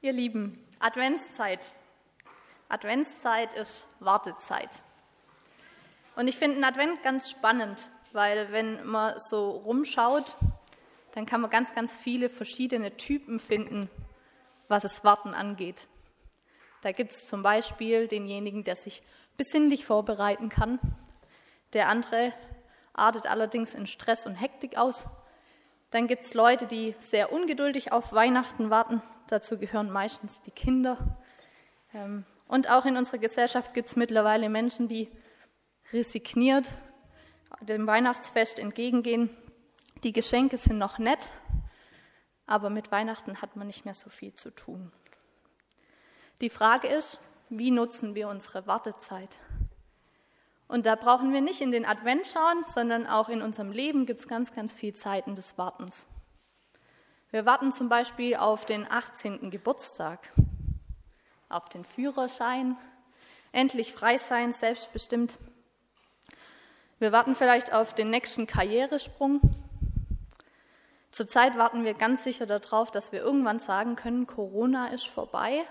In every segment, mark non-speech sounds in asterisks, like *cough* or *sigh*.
Ihr Lieben, Adventszeit. Adventszeit ist Wartezeit. Und ich finde den Advent ganz spannend, weil wenn man so rumschaut, dann kann man ganz, ganz viele verschiedene Typen finden, was es Warten angeht. Da gibt es zum Beispiel denjenigen, der sich besinnlich vorbereiten kann. Der andere artet allerdings in Stress und Hektik aus. Dann gibt es Leute, die sehr ungeduldig auf Weihnachten warten. Dazu gehören meistens die Kinder. Ähm, und auch in unserer Gesellschaft gibt es mittlerweile Menschen, die resigniert dem Weihnachtsfest entgegengehen. Die Geschenke sind noch nett, aber mit Weihnachten hat man nicht mehr so viel zu tun. Die Frage ist, wie nutzen wir unsere Wartezeit? Und da brauchen wir nicht in den Advent schauen, sondern auch in unserem Leben gibt es ganz, ganz viele Zeiten des Wartens. Wir warten zum Beispiel auf den 18. Geburtstag, auf den Führerschein, endlich frei sein, selbstbestimmt. Wir warten vielleicht auf den nächsten Karrieresprung. Zurzeit warten wir ganz sicher darauf, dass wir irgendwann sagen können, Corona ist vorbei.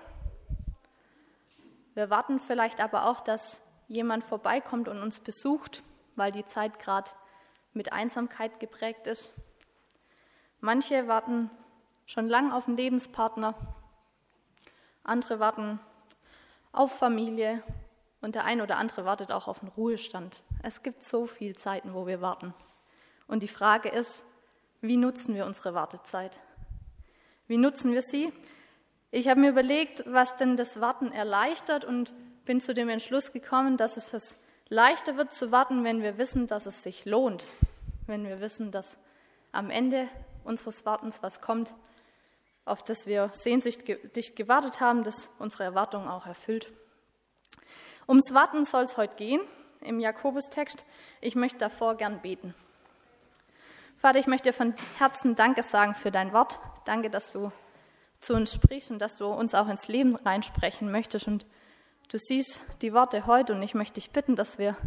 Wir warten vielleicht aber auch, dass jemand vorbeikommt und uns besucht, weil die Zeit gerade mit Einsamkeit geprägt ist. Manche warten schon lang auf einen Lebenspartner, andere warten auf Familie und der eine oder andere wartet auch auf einen Ruhestand. Es gibt so viele Zeiten, wo wir warten. Und die Frage ist, wie nutzen wir unsere Wartezeit? Wie nutzen wir sie? Ich habe mir überlegt, was denn das Warten erleichtert und bin zu dem Entschluss gekommen, dass es das leichter wird zu warten, wenn wir wissen, dass es sich lohnt, wenn wir wissen, dass am Ende unseres Wartens was kommt, auf das wir sehnsüchtig gewartet haben, das unsere Erwartungen auch erfüllt. Ums Warten soll es heute gehen im Jakobus-Text. Ich möchte davor gern beten. Vater, ich möchte dir von Herzen Danke sagen für dein Wort. Danke, dass du zu uns sprichst und dass du uns auch ins Leben reinsprechen möchtest. Und Du siehst die Worte heute und ich möchte dich bitten, dass wir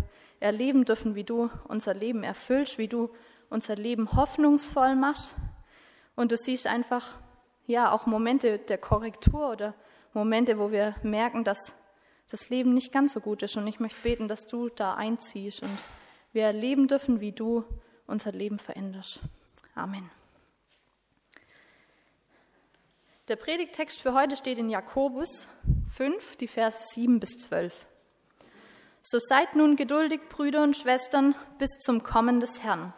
erleben dürfen, wie du unser Leben erfüllst, wie du unser Leben hoffnungsvoll machst. Und du siehst einfach, ja, auch Momente der Korrektur oder Momente, wo wir merken, dass das Leben nicht ganz so gut ist. Und ich möchte beten, dass du da einziehst und wir erleben dürfen, wie du unser Leben veränderst. Amen. Der Predigtext für heute steht in Jakobus 5, die Verse 7 bis 12. So seid nun geduldig, Brüder und Schwestern, bis zum Kommen des Herrn.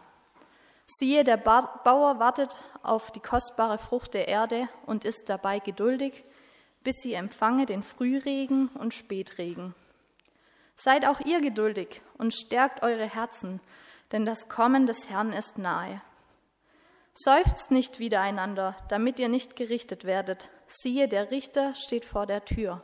Siehe, der Bauer wartet auf die kostbare Frucht der Erde und ist dabei geduldig, bis sie empfange den Frühregen und Spätregen. Seid auch ihr geduldig und stärkt eure Herzen, denn das Kommen des Herrn ist nahe. Seufzt nicht wiedereinander, damit ihr nicht gerichtet werdet. Siehe, der Richter steht vor der Tür.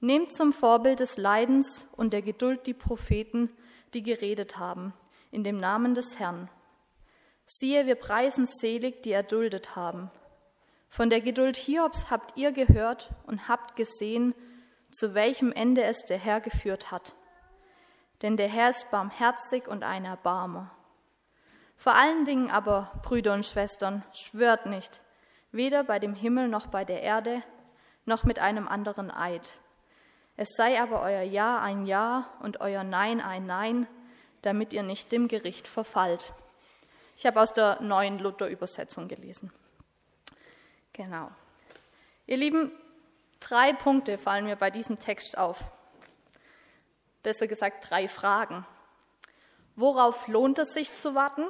Nehmt zum Vorbild des Leidens und der Geduld die Propheten, die geredet haben, in dem Namen des Herrn. Siehe, wir preisen selig, die erduldet haben. Von der Geduld Hiobs habt ihr gehört und habt gesehen, zu welchem Ende es der Herr geführt hat. Denn der Herr ist barmherzig und ein Erbarmer. Vor allen Dingen aber, Brüder und Schwestern, schwört nicht, weder bei dem Himmel noch bei der Erde, noch mit einem anderen Eid. Es sei aber euer Ja ein Ja und euer Nein ein Nein, damit ihr nicht dem Gericht verfallt. Ich habe aus der neuen Luther-Übersetzung gelesen. Genau. Ihr Lieben, drei Punkte fallen mir bei diesem Text auf. Besser gesagt, drei Fragen. Worauf lohnt es sich zu warten?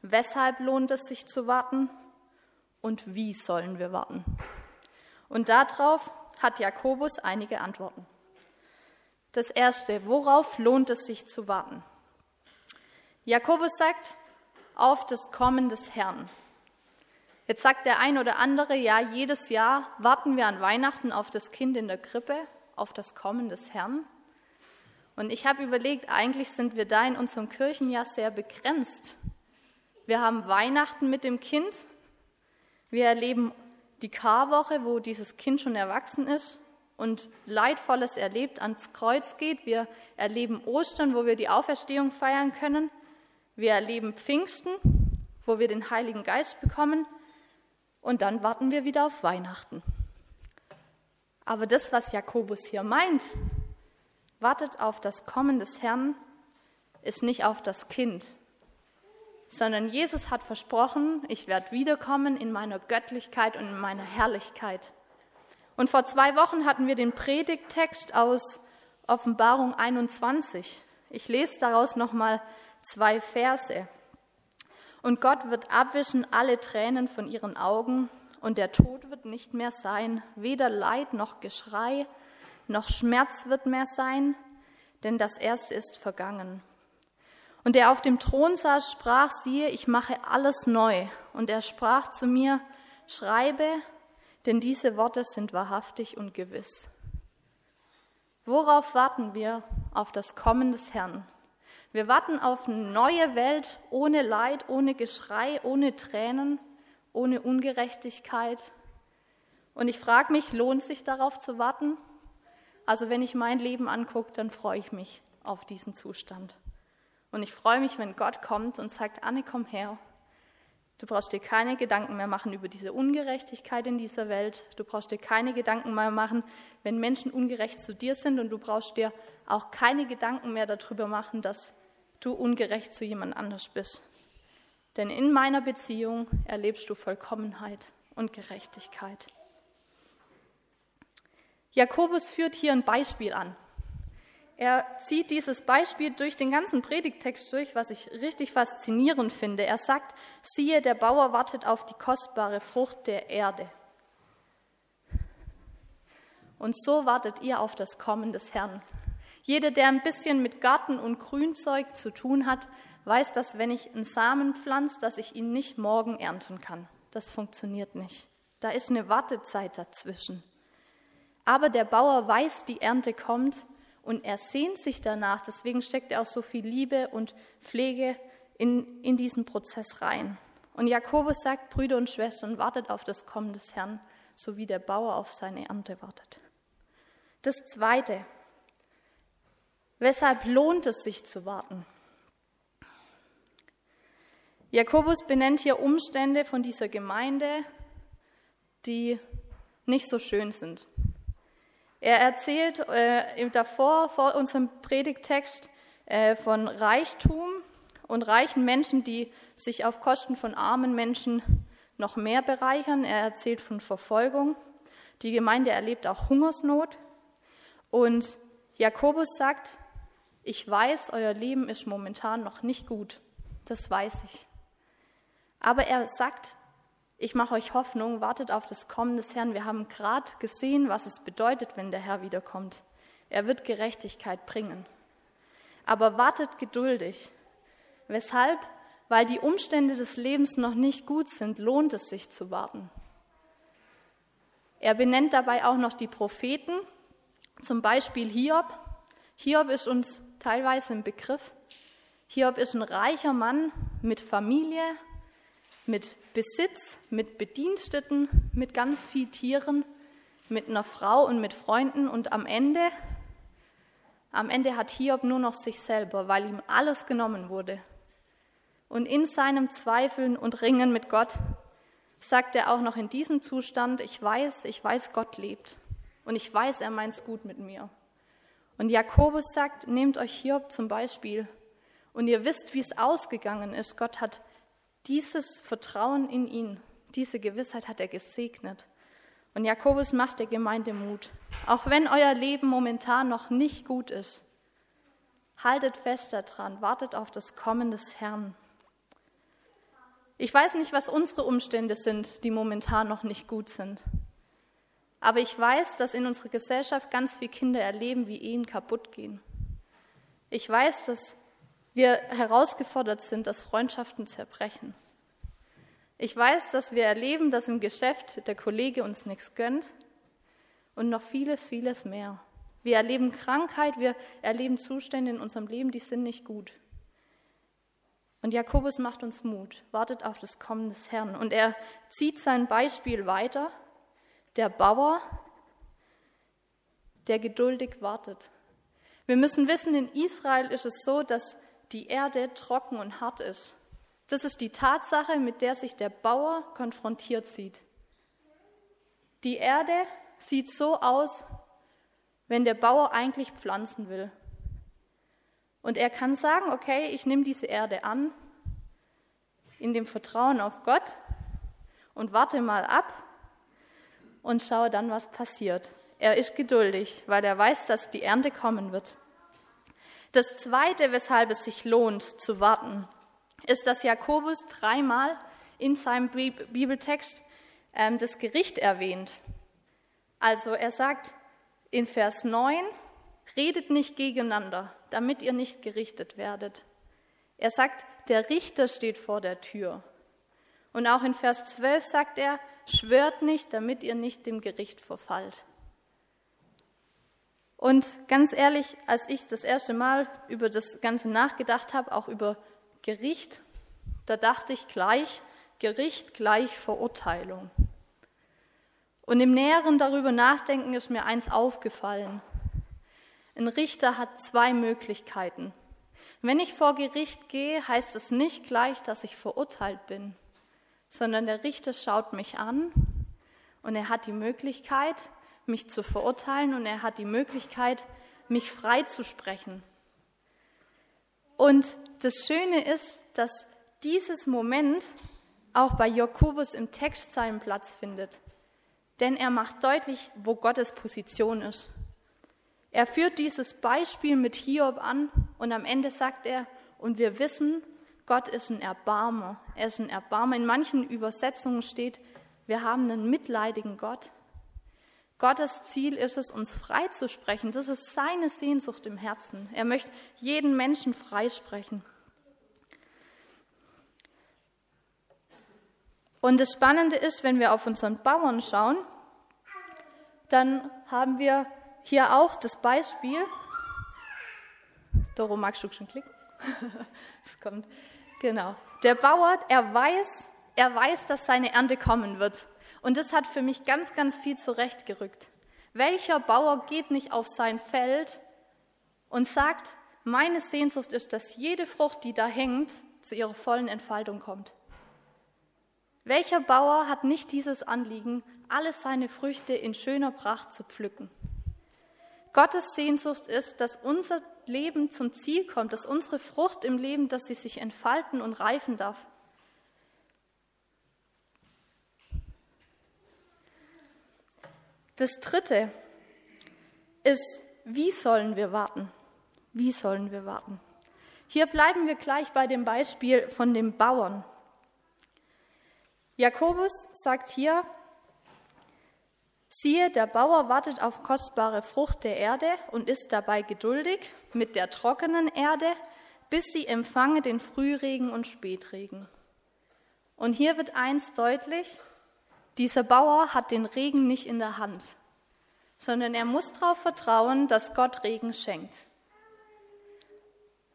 Weshalb lohnt es sich zu warten? Und wie sollen wir warten? Und darauf hat Jakobus einige Antworten. Das erste, worauf lohnt es sich zu warten? Jakobus sagt, auf das Kommen des Herrn. Jetzt sagt der ein oder andere, ja, jedes Jahr warten wir an Weihnachten auf das Kind in der Krippe, auf das Kommen des Herrn. Und ich habe überlegt, eigentlich sind wir da in unserem Kirchenjahr sehr begrenzt. Wir haben Weihnachten mit dem Kind. Wir erleben die Karwoche, wo dieses Kind schon erwachsen ist und Leidvolles erlebt, ans Kreuz geht. Wir erleben Ostern, wo wir die Auferstehung feiern können. Wir erleben Pfingsten, wo wir den Heiligen Geist bekommen. und dann warten wir wieder auf Weihnachten. Aber das, was Jakobus hier meint, wartet auf das Kommen des Herrn, ist nicht auf das Kind, sondern Jesus hat versprochen, ich werde wiederkommen in meiner Göttlichkeit und in meiner Herrlichkeit. Und vor zwei Wochen hatten wir den Predigttext aus Offenbarung 21. Ich lese daraus nochmal zwei Verse. Und Gott wird abwischen alle Tränen von ihren Augen, und der Tod wird nicht mehr sein, weder Leid noch Geschrei, noch Schmerz wird mehr sein, denn das Erste ist vergangen. Und der auf dem Thron saß, sprach, siehe, ich mache alles neu. Und er sprach zu mir, schreibe, denn diese Worte sind wahrhaftig und gewiss. Worauf warten wir? Auf das Kommen des Herrn. Wir warten auf eine neue Welt ohne Leid, ohne Geschrei, ohne Tränen, ohne Ungerechtigkeit. Und ich frage mich, lohnt sich darauf zu warten? Also wenn ich mein Leben angucke, dann freue ich mich auf diesen Zustand. Und ich freue mich, wenn Gott kommt und sagt, Anne, komm her. Du brauchst dir keine Gedanken mehr machen über diese Ungerechtigkeit in dieser Welt. Du brauchst dir keine Gedanken mehr machen, wenn Menschen ungerecht zu dir sind. Und du brauchst dir auch keine Gedanken mehr darüber machen, dass du ungerecht zu jemand anders bist. Denn in meiner Beziehung erlebst du Vollkommenheit und Gerechtigkeit. Jakobus führt hier ein Beispiel an. Er zieht dieses Beispiel durch den ganzen Predigtext durch, was ich richtig faszinierend finde. Er sagt, siehe, der Bauer wartet auf die kostbare Frucht der Erde. Und so wartet ihr auf das Kommen des Herrn. Jeder, der ein bisschen mit Garten und Grünzeug zu tun hat, weiß, dass wenn ich einen Samen pflanze, dass ich ihn nicht morgen ernten kann. Das funktioniert nicht. Da ist eine Wartezeit dazwischen. Aber der Bauer weiß, die Ernte kommt und er sehnt sich danach. Deswegen steckt er auch so viel Liebe und Pflege in, in diesen Prozess rein. Und Jakobus sagt, Brüder und Schwestern, wartet auf das Kommen des Herrn, so wie der Bauer auf seine Ernte wartet. Das Zweite, Weshalb lohnt es sich zu warten? Jakobus benennt hier Umstände von dieser Gemeinde, die nicht so schön sind. Er erzählt äh, davor, vor unserem Predigtext, äh, von Reichtum und reichen Menschen, die sich auf Kosten von armen Menschen noch mehr bereichern. Er erzählt von Verfolgung. Die Gemeinde erlebt auch Hungersnot. Und Jakobus sagt, ich weiß, euer Leben ist momentan noch nicht gut. Das weiß ich. Aber er sagt, ich mache euch Hoffnung, wartet auf das Kommen des Herrn. Wir haben gerade gesehen, was es bedeutet, wenn der Herr wiederkommt. Er wird Gerechtigkeit bringen. Aber wartet geduldig. Weshalb? Weil die Umstände des Lebens noch nicht gut sind, lohnt es sich zu warten. Er benennt dabei auch noch die Propheten, zum Beispiel Hiob. Hiob ist uns teilweise ein Begriff. Hiob ist ein reicher Mann mit Familie, mit Besitz, mit Bediensteten, mit ganz viel Tieren, mit einer Frau und mit Freunden und am Ende, am Ende hat Hiob nur noch sich selber, weil ihm alles genommen wurde. Und in seinem Zweifeln und Ringen mit Gott sagt er auch noch in diesem Zustand, ich weiß, ich weiß, Gott lebt und ich weiß, er meint es gut mit mir. Und Jakobus sagt, nehmt euch Hiob zum Beispiel und ihr wisst, wie es ausgegangen ist. Gott hat dieses Vertrauen in ihn, diese Gewissheit hat er gesegnet. Und Jakobus macht der Gemeinde Mut. Auch wenn euer Leben momentan noch nicht gut ist, haltet fest daran, wartet auf das Kommen des Herrn. Ich weiß nicht, was unsere Umstände sind, die momentan noch nicht gut sind. Aber ich weiß, dass in unserer Gesellschaft ganz viele Kinder erleben, wie Ehen kaputt gehen. Ich weiß, dass wir herausgefordert sind, dass Freundschaften zerbrechen. Ich weiß, dass wir erleben, dass im Geschäft der Kollege uns nichts gönnt und noch vieles, vieles mehr. Wir erleben Krankheit, wir erleben Zustände in unserem Leben, die sind nicht gut. Und Jakobus macht uns Mut, wartet auf das Kommen des Herrn. Und er zieht sein Beispiel weiter der Bauer, der geduldig wartet. Wir müssen wissen, in Israel ist es so, dass die Erde trocken und hart ist. Das ist die Tatsache, mit der sich der Bauer konfrontiert sieht. Die Erde sieht so aus, wenn der Bauer eigentlich pflanzen will. Und er kann sagen, okay, ich nehme diese Erde an, in dem Vertrauen auf Gott und warte mal ab und schaue dann, was passiert. Er ist geduldig, weil er weiß, dass die Ernte kommen wird. Das Zweite, weshalb es sich lohnt zu warten, ist, dass Jakobus dreimal in seinem Bibeltext ähm, das Gericht erwähnt. Also er sagt in Vers 9, redet nicht gegeneinander, damit ihr nicht gerichtet werdet. Er sagt, der Richter steht vor der Tür. Und auch in Vers 12 sagt er, schwört nicht, damit ihr nicht dem Gericht verfallt. Und ganz ehrlich, als ich das erste Mal über das Ganze nachgedacht habe, auch über Gericht, da dachte ich gleich, Gericht gleich Verurteilung. Und im Näheren darüber nachdenken ist mir eins aufgefallen. Ein Richter hat zwei Möglichkeiten. Wenn ich vor Gericht gehe, heißt es nicht gleich, dass ich verurteilt bin, sondern der Richter schaut mich an und er hat die Möglichkeit, mich zu verurteilen und er hat die Möglichkeit, mich freizusprechen. Und das Schöne ist, dass dieses Moment auch bei Jakobus im Text seinen Platz findet. Denn er macht deutlich, wo Gottes Position ist. Er führt dieses Beispiel mit Hiob an und am Ende sagt er, und wir wissen, Gott ist ein Erbarmer. Er ist ein Erbarmer. In manchen Übersetzungen steht, wir haben einen mitleidigen Gott. Gottes Ziel ist es, uns freizusprechen. Das ist seine Sehnsucht im Herzen. Er möchte jeden Menschen freisprechen. Und das Spannende ist, wenn wir auf unseren Bauern schauen, dann haben wir hier auch das Beispiel. Doro, magst du schon klicken? *laughs* Es kommt. Genau. Der Bauer, er weiß, er weiß, dass seine Ernte kommen wird. Und das hat für mich ganz, ganz viel zurechtgerückt. Welcher Bauer geht nicht auf sein Feld und sagt, meine Sehnsucht ist, dass jede Frucht, die da hängt, zu ihrer vollen Entfaltung kommt? Welcher Bauer hat nicht dieses Anliegen, alle seine Früchte in schöner Pracht zu pflücken? Gottes Sehnsucht ist, dass unser Leben zum Ziel kommt, dass unsere Frucht im Leben, dass sie sich entfalten und reifen darf. Das Dritte ist, wie sollen wir warten? Wie sollen wir warten? Hier bleiben wir gleich bei dem Beispiel von dem Bauern. Jakobus sagt hier, siehe, der Bauer wartet auf kostbare Frucht der Erde und ist dabei geduldig mit der trockenen Erde, bis sie empfange den Frühregen und Spätregen. Und hier wird eins deutlich, dieser Bauer hat den Regen nicht in der Hand, sondern er muss darauf vertrauen, dass Gott Regen schenkt.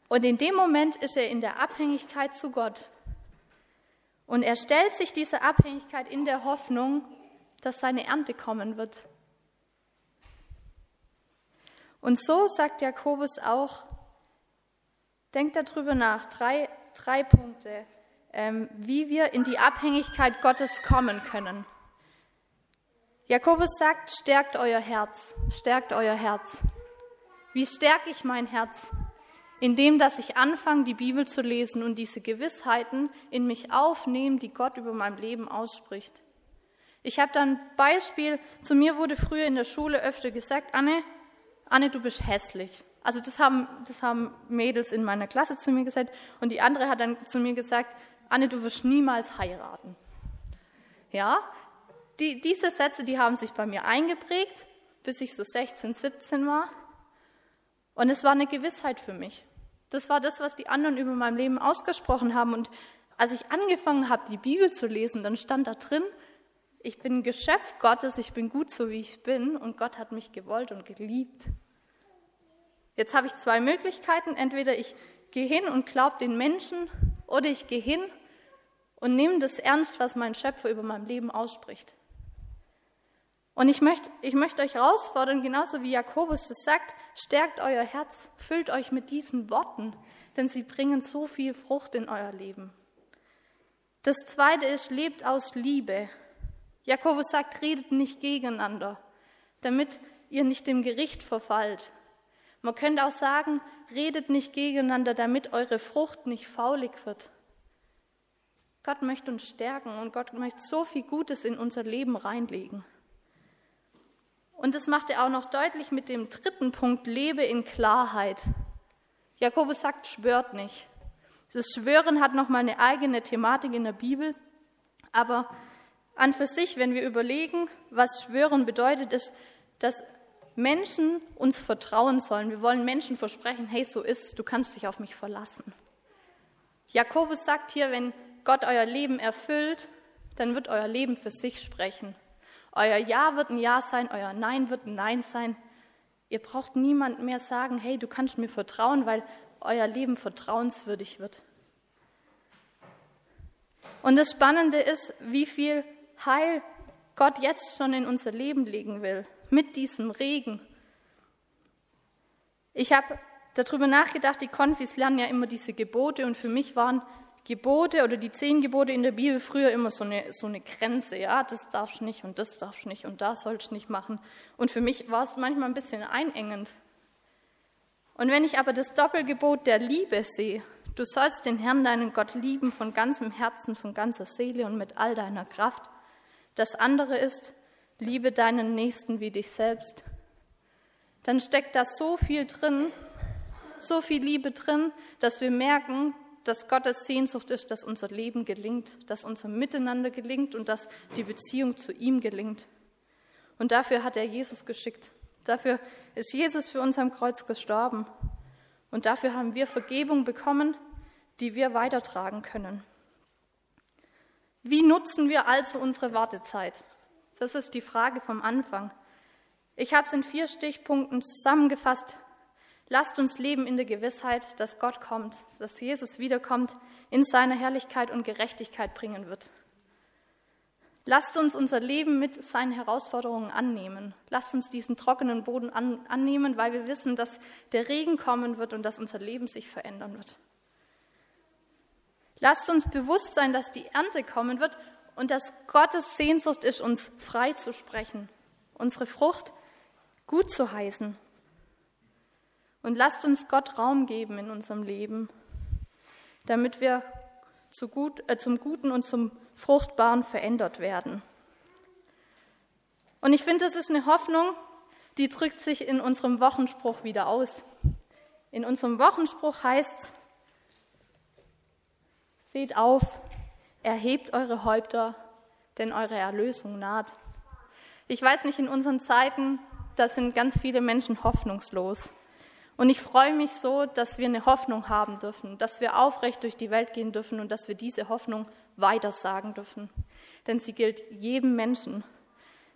Und in dem Moment ist er in der Abhängigkeit zu Gott. Und er stellt sich diese Abhängigkeit in der Hoffnung, dass seine Ernte kommen wird. Und so sagt Jakobus auch, denkt darüber nach, drei, drei Punkte ähm, wie wir in die Abhängigkeit Gottes kommen können. Jakobus sagt, stärkt euer Herz, stärkt euer Herz. Wie stärke ich mein Herz? Indem, dass ich anfange, die Bibel zu lesen und diese Gewissheiten in mich aufnehmen, die Gott über mein Leben ausspricht. Ich habe dann Beispiel, zu mir wurde früher in der Schule öfter gesagt, Anne, Anne, du bist hässlich. Also das haben, das haben Mädels in meiner Klasse zu mir gesagt und die andere hat dann zu mir gesagt, Anne, du wirst niemals heiraten. Ja, die, diese Sätze, die haben sich bei mir eingeprägt, bis ich so 16, 17 war. Und es war eine Gewissheit für mich. Das war das, was die anderen über mein Leben ausgesprochen haben. Und als ich angefangen habe, die Bibel zu lesen, dann stand da drin, ich bin ein Geschöpf Gottes, ich bin gut so, wie ich bin und Gott hat mich gewollt und geliebt. Jetzt habe ich zwei Möglichkeiten. Entweder ich gehe hin und glaube den Menschen oder ich gehe hin und nehme das ernst, was mein Schöpfer über mein Leben ausspricht. Und ich möchte, ich möchte euch herausfordern, genauso wie Jakobus das sagt, stärkt euer Herz, füllt euch mit diesen Worten, denn sie bringen so viel Frucht in euer Leben. Das zweite ist, lebt aus Liebe. Jakobus sagt, redet nicht gegeneinander, damit ihr nicht dem Gericht verfallt. Man könnte auch sagen, redet nicht gegeneinander, damit eure Frucht nicht faulig wird. Gott möchte uns stärken und Gott möchte so viel Gutes in unser Leben reinlegen. Und das macht er auch noch deutlich mit dem dritten Punkt, lebe in Klarheit. Jakobus sagt, schwört nicht. Das Schwören hat nochmal eine eigene Thematik in der Bibel, aber an für sich, wenn wir überlegen, was Schwören bedeutet, ist, dass Menschen uns vertrauen sollen. Wir wollen Menschen versprechen, hey, so ist, du kannst dich auf mich verlassen. Jakobus sagt hier, wenn Gott euer Leben erfüllt, dann wird euer Leben für sich sprechen. Euer Ja wird ein Ja sein, euer Nein wird ein Nein sein. Ihr braucht niemand mehr sagen, hey, du kannst mir vertrauen, weil euer Leben vertrauenswürdig wird. Und das Spannende ist, wie viel Heil Gott jetzt schon in unser Leben legen will, mit diesem Regen. Ich habe darüber nachgedacht, die Konfis lernen ja immer diese Gebote und für mich waren Gebote oder die zehn Gebote in der Bibel früher immer so eine, so eine Grenze. Ja, das darfst du nicht und das darfst du nicht und das sollst du nicht machen. Und für mich war es manchmal ein bisschen einengend. Und wenn ich aber das Doppelgebot der Liebe sehe, du sollst den Herrn, deinen Gott lieben von ganzem Herzen, von ganzer Seele und mit all deiner Kraft. Das andere ist, liebe deinen Nächsten wie dich selbst. Dann steckt da so viel drin, so viel Liebe drin, dass wir merken, dass Gottes Sehnsucht ist, dass unser Leben gelingt, dass unser Miteinander gelingt und dass die Beziehung zu ihm gelingt. Und dafür hat er Jesus geschickt. Dafür ist Jesus für uns am Kreuz gestorben. Und dafür haben wir Vergebung bekommen, die wir weitertragen können. Wie nutzen wir also unsere Wartezeit? Das ist die Frage vom Anfang. Ich habe es in vier Stichpunkten zusammengefasst. Lasst uns leben in der Gewissheit, dass Gott kommt, dass Jesus wiederkommt, in seiner Herrlichkeit und Gerechtigkeit bringen wird. Lasst uns unser Leben mit seinen Herausforderungen annehmen. Lasst uns diesen trockenen Boden an, annehmen, weil wir wissen, dass der Regen kommen wird und dass unser Leben sich verändern wird. Lasst uns bewusst sein, dass die Ernte kommen wird und dass Gottes Sehnsucht ist, uns frei zu sprechen, unsere Frucht gut zu heißen. Und lasst uns Gott Raum geben in unserem Leben, damit wir zu gut, äh, zum Guten und zum Fruchtbaren verändert werden. Und ich finde, das ist eine Hoffnung, die drückt sich in unserem Wochenspruch wieder aus. In unserem Wochenspruch heißt es, seht auf, erhebt eure Häupter, denn eure Erlösung naht. Ich weiß nicht, in unseren Zeiten, da sind ganz viele Menschen hoffnungslos. Und ich freue mich so, dass wir eine Hoffnung haben dürfen, dass wir aufrecht durch die Welt gehen dürfen und dass wir diese Hoffnung weitersagen dürfen. Denn sie gilt jedem Menschen.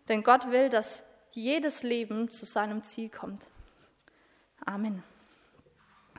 Denn Gott will, dass jedes Leben zu seinem Ziel kommt. Amen.